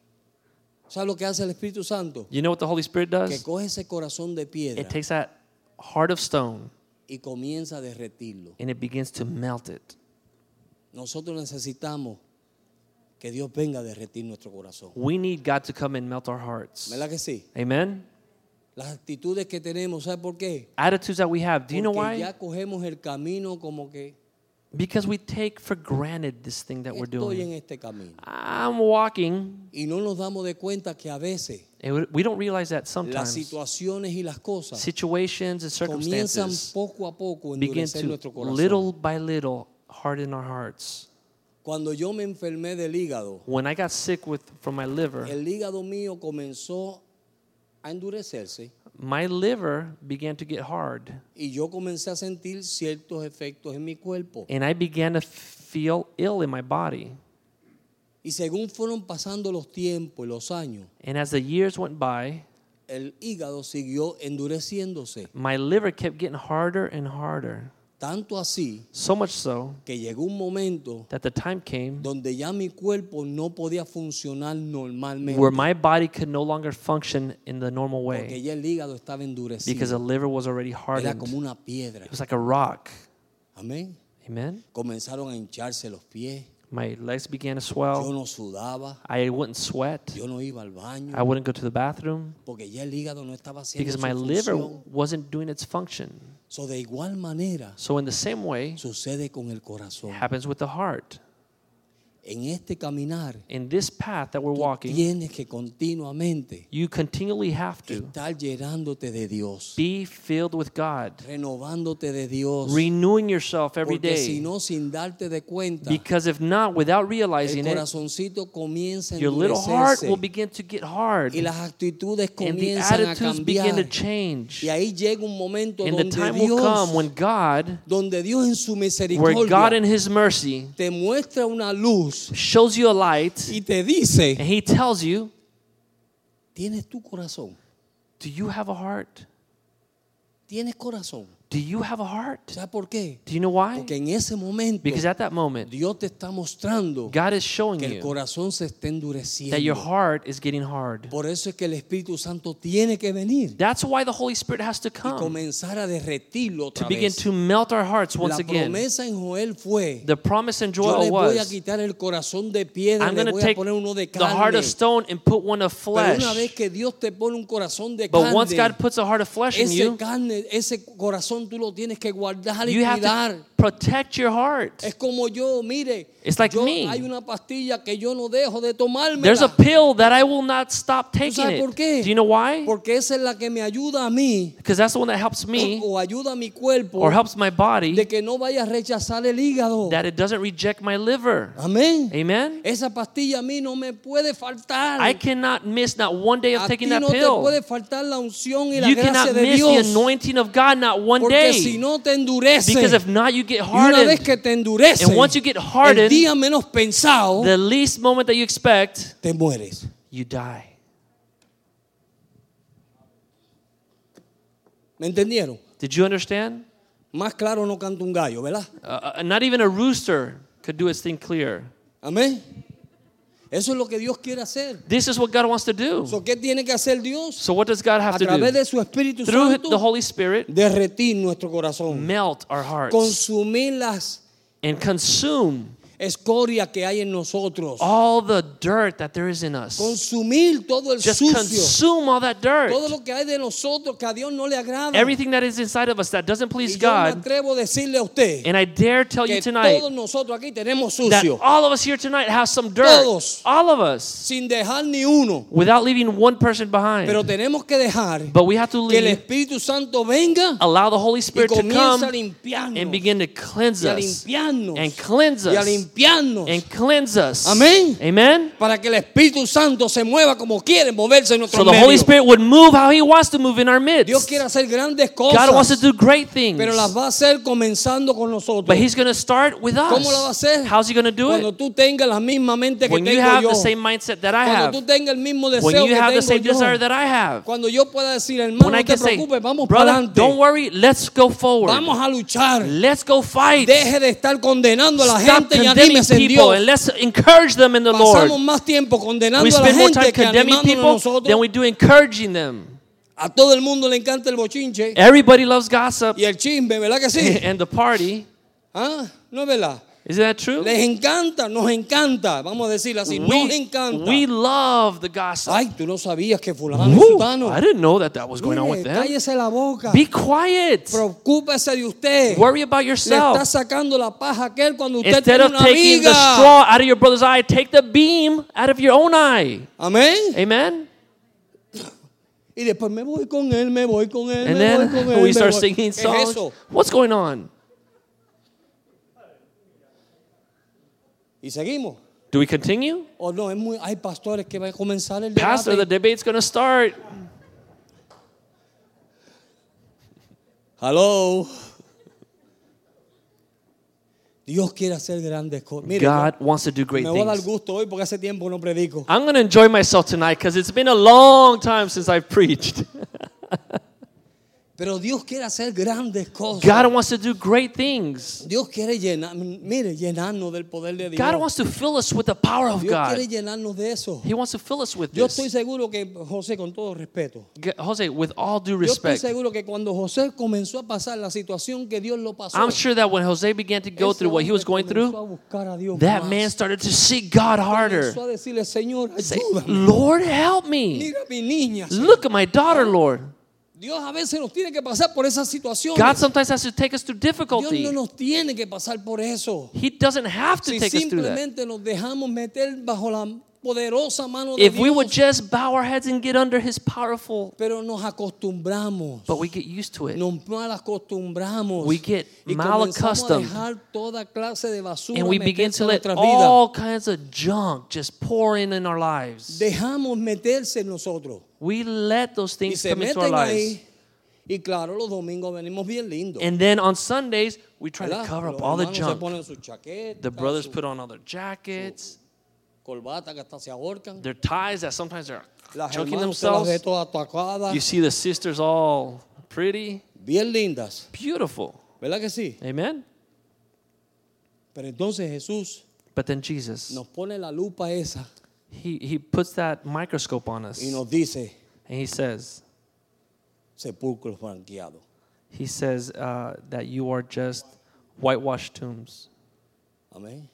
¿Sabe lo que hace el Espíritu Santo? You know what the Holy Spirit Que does? coge ese corazón de piedra It takes that heart of stone y comienza a derretirlo. and it begins to melt it. Nosotros necesitamos que Dios venga a derretir nuestro corazón. We need God to come and melt our hearts. ¿Verdad que sí? Amen? Las actitudes que tenemos, ¿sabe por qué? Attitudes that we have. Do you know Porque why? ya cogemos el camino como que Because we take for granted this thing that we're Estoy en doing. este camino. I'm walking, Y no nos damos de cuenta que a veces and we- we don't realize that las sometimes situaciones y las cosas situations and comienzan circumstances poco a poco a begin endurecer to nuestro corazón. little by little harden our hearts. Cuando yo me enfermé del hígado, When I got sick with from my liver, el hígado mío comenzó a endurecerse my liver began to get hard, y yo comencé a sentir ciertos efectos en mi cuerpo. and I began to feel ill in my body. Y según fueron pasando los tiempos y los años, And as the years went by, el hígado siguió endureciéndose. my liver kept getting harder and harder. Tanto así So much so que llegó un momento that the time came donde ya mi cuerpo no podía funcionar normalmente. where my body could no longer function in the normal Porque way ya el hígado estaba because the liver was already Era hardened. como una piedra. It was like a rock. Amén. Amen. Comenzaron a hincharse los pies. My legs began to Yo swell. no sudaba. I wouldn't sweat. Yo no iba al baño. I wouldn't go to the bathroom Porque ya el hígado no estaba haciendo because my liver función. wasn't doing its function. So, de igual manera So in the same way, sucede con el corazón. happens with the heart. En este caminar In this path that we're tú walking, tienes que continuamente you continually have to estar llenándote de Dios, be filled with God, renovándote de Dios. renewing yourself every Porque si day. no, sin darte de cuenta, Because if not, without el realizing it, corazoncito comienza a your little heart endurecerse will begin to get hard y las actitudes and the comienzan a attitudes begin to cambiar. change. Y ahí llega un momento And the donde time will come when God, donde Dios en su where God misericordia in His mercy te muestra una luz shows you a light y te dice, and He tells you, tienes tu corazón, Do you have a heart? tienes corazón. Do you have a heart? ¿Sabes por qué? Do you know why? Porque en ese momento Because at that moment, Dios te está mostrando God is showing que el you corazón se está that your endureciendo. heart is getting hard. Por eso es que el Espíritu Santo tiene que venir That's why the Holy Spirit has to y come comenzar a derretirlo to otra begin vez. to melt our hearts once La again. promesa en Joel fue, The promise in yo Joel le voy a was, quitar el corazón de piedra, I'm le going to voy a take poner uno de the heart carne. of stone and put one of Pero flesh. una vez que Dios te pone un corazón de But once carne, God puts a heart of flesh in ese you, carne, ese corazón tú lo tienes que guardar y you cuidar. Protect your heart. Es como yo, mire, It's like yo- me. hay una pastilla que yo no dejo de tomarme. There's a pill that I will not stop taking sabes por it. qué? Do you know why? Porque esa es la que me ayuda a mí Because that's the one that helps me o ayuda a mi cuerpo or helps my body de que no vaya a rechazar el hígado. that it doesn't reject my liver. Amén. Amen? Esa pastilla a mí no me puede faltar. I cannot miss not one day of a ti taking that no te pill. puede faltar la unción y la You gracia cannot de miss the Dios. anointing of God not one Porque si day. no te endurece. Because if not, you get y una vez hardened. que te endurece, And once you get el hardened, día menos pensado, the least moment that you expect, te mueres. you die. ¿Me entendieron? Did you understand? Más claro no canta un gallo, ¿verdad? Uh, uh, not even a rooster could do its thing clear. Amén. Eso es lo que Dios quiere hacer. This is what God wants to do. So, ¿Qué tiene que hacer Dios? So what does God have A to través do? de su Espíritu Through Santo, the Holy Spirit, derretir nuestro corazón. melt our hearts Consumir las and consume escorias que hay en nosotros. all the dirt that there is in us. Consumir todo el Just sucio. consume all that dirt. Todo lo que hay de nosotros que a Dios no le agrada. Everything that is inside of us that doesn't y please yo me God. atrevo a decirle a usted And I dare tell you tonight todos nosotros aquí tenemos that all of us here tonight have some dirt. Todos. All of us. Sin dejar ni uno. Without leaving one person behind. Pero tenemos que dejar But we have to que el leave, Espíritu Santo venga allow the Holy Spirit to come and begin to cleanse y us. And cleanse y a us. Limpiarnos. And cleanse us. Amén. Amen. para que el Espíritu Santo se mueva como quiere moverse en nuestro So the medio. Holy Spirit would move how He wants to move in our midst. Dios quiere hacer grandes God wants to cosas, do great things. pero las va a hacer comenzando con nosotros. But He's going to start with us. ¿Cómo la va a hacer? How's He going to do Cuando it? tú tengas la misma mente que When you tengo have yo. the same mindset that I Cuando have. tú tengas el mismo When deseo you que have the tengo same yo. desire that I have. Cuando yo pueda decir, hermano, When no te preocupes, vamos para adelante. don't worry, let's go forward. Vamos a luchar. Let's go fight. Deje de estar condenando a la Stop gente y condemning people and let's encourage them in the Pasamos Lord. más tiempo condenando We a la spend more time condemning people than we do encouraging them. A todo el mundo le encanta el bochinche Everybody loves gossip y el chisme, ¿verdad que sí? and the party. ¿Ah? ¿No es verdad? Isn't that true? Les encanta, nos encanta, vamos a decirlo así, nos We, encanta. we love the gossip. Ay, tú no sabías que fulano y Woo, sutano. I didn't know that that was going on with them. cállese la boca. Be quiet. Preocúpese de usted. Worry about Le está yourself. sacando la paja aquel cuando usted Instead tiene of una taking the straw out of your brother's eye, take the beam out of your own eye. Amén. Amen. Y después me voy con él, me voy con él, And me voy con then él. we start voy. singing ¿Qué es songs. eso? What's going on? Y seguimos. Do we continue? O no, es muy, hay pastores que van a comenzar el debate. Pastor, the debate's going to start. Hello. Dios quiere hacer grandes cosas. God wants to do great me voy a dar things. gusto hoy porque hace tiempo no predico. I'm going to enjoy myself tonight because it's been a long time since I've preached. Pero Dios quiere hacer grandes cosas. God wants to do great things. Dios quiere llenar, mire, llenarnos del poder de Dios. God wants to fill us with the power of Dios God. quiere llenarnos de eso. He wants to fill us with Yo estoy seguro que José, con todo respeto, Jose, with all due yo estoy seguro que cuando José comenzó a pasar la situación que Dios lo pasó, I'm sure that when Jose began to go through what he was going through, a buscar a Dios that más. man started to seek God harder. Comenzó a decirle, Señor, Say. Lord, help me. Mira mi niña. Look at my daughter, Lord. Dios a veces nos tiene que pasar por esas situaciones. God sometimes has to take us through Dios difficulty. no nos tiene que pasar por eso. He doesn't have to Si take us through that. simplemente nos dejamos meter bajo la poderosa mano de If we would just bow our heads and get under His powerful, pero nos acostumbramos. but we get used to it. Nos mal acostumbramos. We get y mal a dejar toda clase de basura And we begin to let all kinds of junk just pour in in our lives. Dejamos meterse en nosotros. We let those things come into our lives. Y claro, los domingos venimos bien lindos. And then on Sundays, we try to cover up all the junk. chaqueta, The brothers su put on all their jackets, corbata que hasta se ahorcan. their ties that sometimes they're Las choking hermanas se las ve themselves. todas atacadas. You see the sisters all pretty, Bien lindas. beautiful. ¿Verdad que sí? Amen? Pero entonces Jesús But then Jesus, nos pone la lupa esa he, he puts that microscope on us y nos dice and he says, sepulcro franqueado. he says uh, that you are just whitewashed tombs. Amén.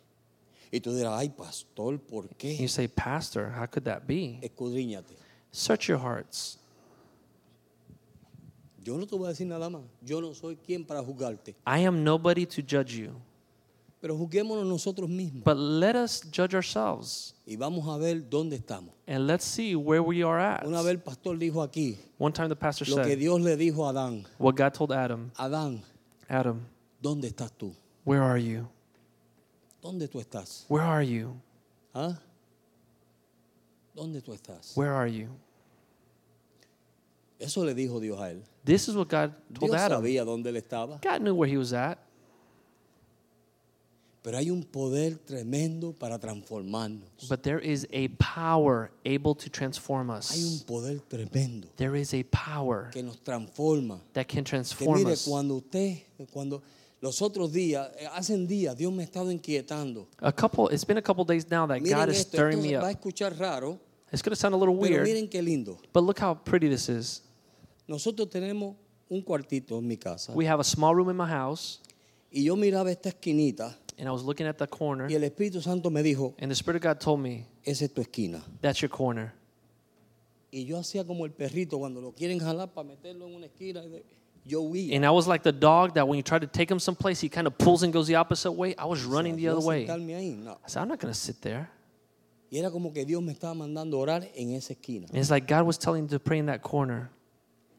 Y tú dirás, ay pastor, ¿por You say, Pastor, how could that be? Escudriñate. Search your hearts. Yo no te voy a decir nada más. Yo no soy quien para juzgarte. I am nobody to judge you, Pero juzguémonos nosotros mismos. but let us judge ourselves Y vamos a ver dónde estamos. and let's see where we are at. Una vez el pastor dijo aquí One time the pastor lo que said, Dios le dijo a Adán. What God told Adam, Adán, Adam, ¿dónde estás tú? where are you? ¿Dónde tú estás? Where are you? ¿Ah? ¿Dónde tú estás? Where are you? Eso le dijo Dios a él. This is what God told Dios Adam. sabía dónde él estaba. God knew where he was at. Pero hay un poder tremendo para transformarnos. But there is a power able to transform Hay un us. poder tremendo There is a power que nos transforma. that can Que transform mire, us. cuando usted, cuando los otros días, eh, hacen días, Dios me ha estado inquietando. A couple, it's been a couple days now that Miren God is esto, stirring esto me va a up. escuchar raro, It's going to sound a little pero weird, miren qué lindo. but look how pretty this is. Nosotros tenemos un cuartito en mi casa We have a small room in my house, y yo miraba esta esquinita and I was looking at the corner, y el Espíritu Santo me dijo, and the Spirit of God told me, esa es tu esquina. That's your corner. Y yo hacía como el perrito cuando lo quieren jalar para meterlo en una esquina. Yo huía. And I was like the dog that when you try to take him someplace, he kind of pulls and goes the opposite way. I was running the other way. ahí, no. I said, I'm not going to sit there. Y era como que Dios me estaba mandando orar en esa esquina. And it's like God was telling you to pray in that corner.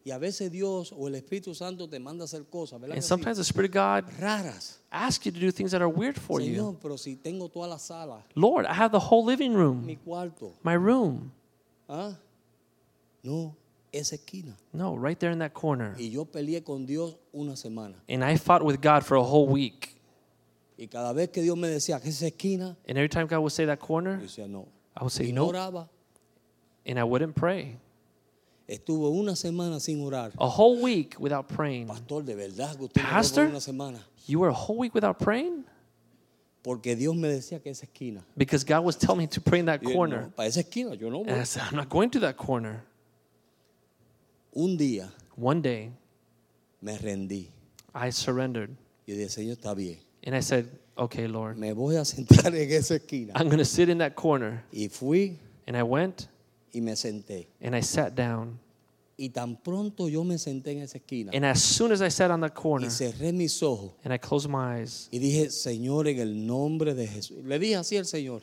Y a veces Dios o el Espíritu Santo te manda hacer cosas, ¿verdad? And sometimes the Spirit of God Raras. asks you to do things that are weird for you. Señor, pero si tengo toda la sala, Lord, I have the whole living mi room, cuarto, my room. ¿ah? No, esa esquina. No, right there in that corner. Y yo peleé con Dios una semana. And I fought with God for a whole week. Y cada vez que Dios me decía que esa esquina, And every time God would say that corner, yo decía no. I would say Y no no. oraba. And I wouldn't pray. Estuve una semana sin orar. A whole week without praying. Pastor, de verdad que usted oró Pastor? una semana. You were a whole week without praying? Porque Dios me decía que esa esquina. Because God was telling me to pray in that Y yo, corner. no, para esa esquina yo no voy. And I said, I'm not going to that corner. Un día One day, me rendí. I surrendered. Y dije, Señor, está bien. And I said, okay, Lord, me voy a sentar en esa esquina. I'm going to sit in that corner. Y fui And I went y me senté. and I sat down. Y tan pronto yo me senté en esa esquina And as soon as I sat on that corner y cerré mis ojos and I closed my eyes, y dije, Señor, en el nombre de Jesús. Le dije así al Señor.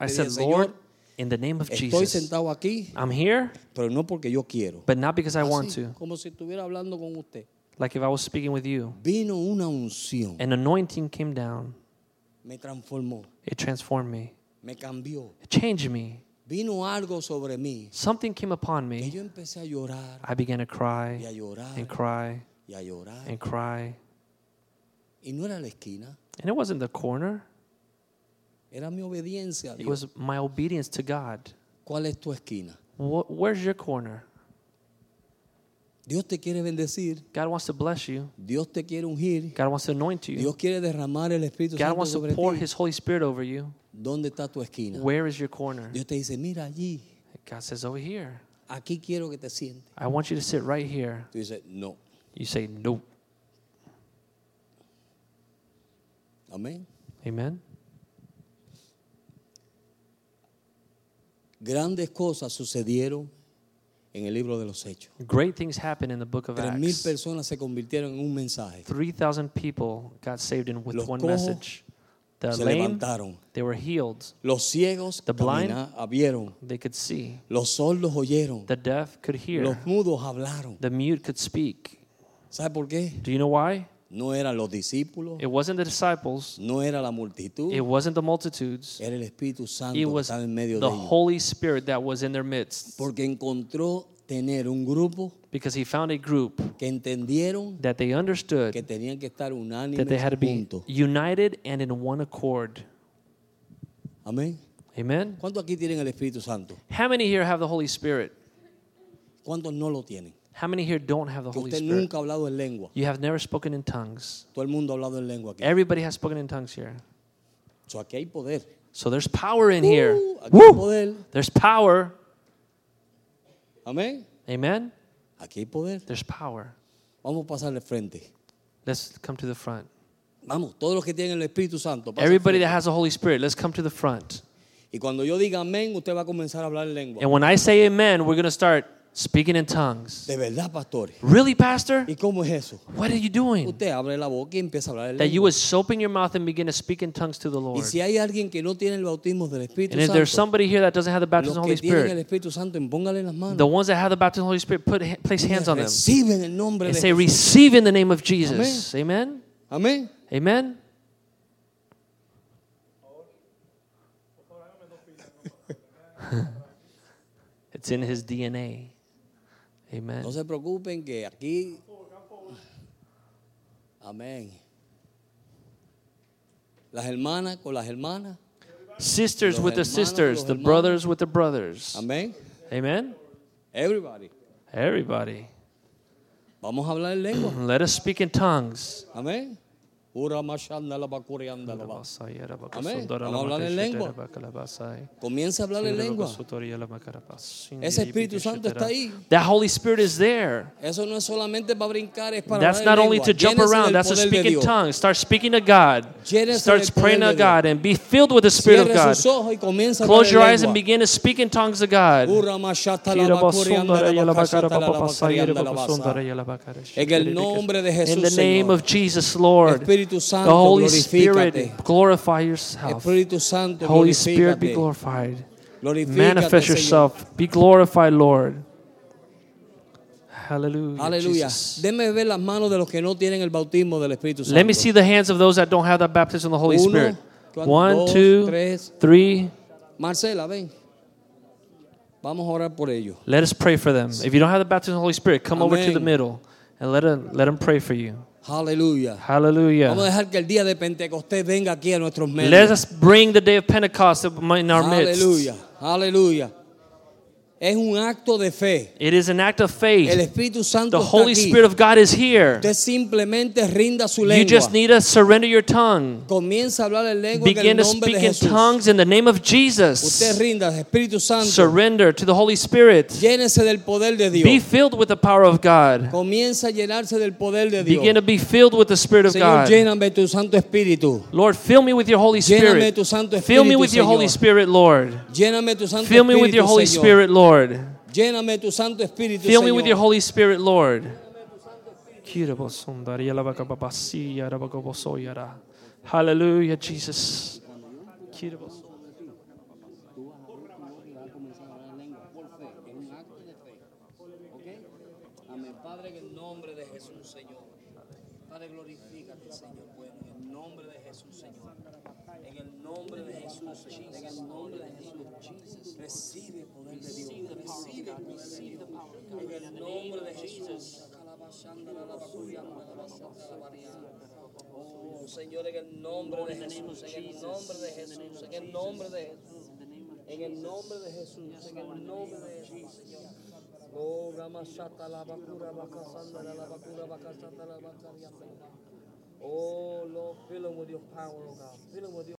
I said, Lord, in the name of estoy Jesus, sentado aquí, I'm here, pero no porque yo quiero. but not because I want Así, to, como si estuviera hablando con usted. like if I was speaking with you. Vino una unción, An anointing came down. me transformó, It transformed me. me cambió. It changed me. Vino algo sobre mí Something came upon que me. yo empecé a llorar I began to y cry a llorar and cry y a llorar. and cry. Y no era la esquina, And it wasn't the corner, era mi obediencia a it Dios. was my obedience to God. ¿Cuál es tu esquina? Wh- Where's your corner? Dios te quiere bendecir, God wants to bless you. Dios te quiere ungir, God wants to anoint you. Dios quiere derramar el Espíritu God Santo wants to sobre pour ti. His Holy Spirit over you. ¿Dónde está tu esquina? Where is your corner? Dios te dice, mira allí, God says, over here. aquí quiero que te sientes. I want you to sit right here. Tú dices, no. You say, no. Amén. Amen. Grandes cosas sucedieron en el libro de los Hechos. Great things happen in the book of Tres mil Acts. personas se convirtieron en un mensaje. 3,000 people got saved in with Los one cojos message. The se lame, levantaron. they were healed. Los ciegos The blind- camina- vieron. They could see. Los sordos oyeron. The deaf could hear. Los mudos hablaron. The mute could speak. ¿Sabe por qué? Do you know why? No eran los discípulos, It wasn't the disciples. no era la multitud, It wasn't the multitudes. era el Espíritu Santo It que was estaba en medio the de ellos. Holy Spirit that was in their midst. Porque encontró tener un grupo Because he found a group que entendieron that they understood que tenían que estar that they had to be juntos. united and in one accord. Amén. Amen. ¿Cuántos aquí tienen el Espíritu Santo? How many here have the Holy Spirit? ¿Cuántos no lo tienen? How many here don't have the Holy usted Spirit? nunca ha hablado en lengua. You have never spoken in tongues. Todo el mundo ha hablado en lengua aquí. Everybody has spoken in tongues here. So, aquí hay poder. So there's power in here. Uh, aquí hay poder. There's power. Amén. Amen. Aquí hay poder. There's power. Vamos a pasar al frente. Let's come to the front. Vamos, todos los que tienen el Espíritu Santo. pasa al Everybody frente. that has the Holy Spirit, let's come to the front. Y cuando yo diga amén, usted va a comenzar a hablar en lengua. And when I say amen, we're going to start speaking in tongues. De verdad, pastor. Really, Pastor? ¿Y cómo es eso? What are you doing? Usted abre la boca y empieza a hablar en That you would open your mouth and begin to speak in tongues to the Y Lord. si hay alguien que no tiene el bautismo del Espíritu And if there's somebody here that doesn't have the baptism of the Holy tienen el Spirit, Espíritu Santo, impóngale las manos. the ones that have the baptism of the Holy Spirit, put place hands on them Reciben el nombre and de say, Jesús. "Receive in the name of Jesus." Amen. Amén. Amen. it's in his DNA. Amen. No se preocupen que aquí. Amén. Las hermanas con las hermanas. Sisters with the sisters, the brothers with the brothers. Amén. Amen. Everybody. Everybody. Vamos a hablar en lengua. Let us speak in tongues. Amén. Amén. Vamos a hablar en lengua. Comienza a hablar en lengua. Ese Espíritu Santo está ahí. That Holy Spirit is there. Eso no es solamente para brincar, es para That's not only to jump around, that's to speak in tongues. Start speaking to God. Starts praying to God and be filled with the Spirit of God. sus ojos y comienza a Close your eyes and begin to speak in tongues to God. Ura mashata la bakurianda la bakashata la bakarianda la basa. En el nombre de In Jesús, the name Señor. of Jesus, Lord, Espíritu the Holy. Spirit, glorify yourself. Santo, Holy Spirit, be glorified. Manifest Señor. yourself. Be glorified, Lord. Hallelujah. Aleluya. Jesus. Déme ver las manos de los que no tienen el bautismo del Espíritu Santo. Let me see the hands of those that don't have the baptism of the Holy Uno, Spirit. dos, One, two, tres. three. Marcela, ven. Vamos a orar por ellos. Let us pray for them. If you don't have the baptism of the Holy Spirit, come over to the middle and let them, let them pray for you. Aleluya. Vamos a Hallelujah. dejar que el día de Pentecostés venga aquí a nuestros medios. Let us bring the day of Pentecost in our midst. Hallelujah. Aleluya. Es un acto de fe. It is an act of faith. El Espíritu Santo the Holy está aquí. Spirit of God is here. Usted simplemente rinda su You just need to surrender your tongue. Comienza a hablar en lengua en el Begin to nombre speak de in Jesús. tongues in the name of Usted Jesus. rinda, Espíritu Santo. Surrender to the Holy Spirit. Llénese del poder de Be filled with the power of God. Comienza a llenarse del poder de Dios. Begin to be filled with the Spirit of Señor, God. lléname tu Santo Espíritu. Lord, fill me with your Holy Lléname Spirit. tu Santo Fill me Espíritu, with your Holy Spirit, Lord. Lléname tu Santo Fill me with your Holy Señor. Spirit, Lord. Lléname tu Santo Espíritu, Fill me Señor. with your Holy Spirit, Lord. Hallelujah, Jesus. Amén. Padre, en el nombre de Jesús, Señor. Padre, glorifícate, Señor, bueno, en el nombre de Jesús, Señor. En el nombre de Jesús, Señor. En el nombre de Jesús. Recibe el poder de Dios. Recibe, recibe. En el nombre de Jesús. Oh, Señor, en el nombre de Jesús. En el nombre de Jesús. En el nombre de Jesús. En el nombre de Jesús. En el nombre de Jesús, Señor. Oh, Ramashata la bakura bakasanda la bakura bakasata la bakaria. Oh, Lord, fill him with your power, oh God. Fill him with your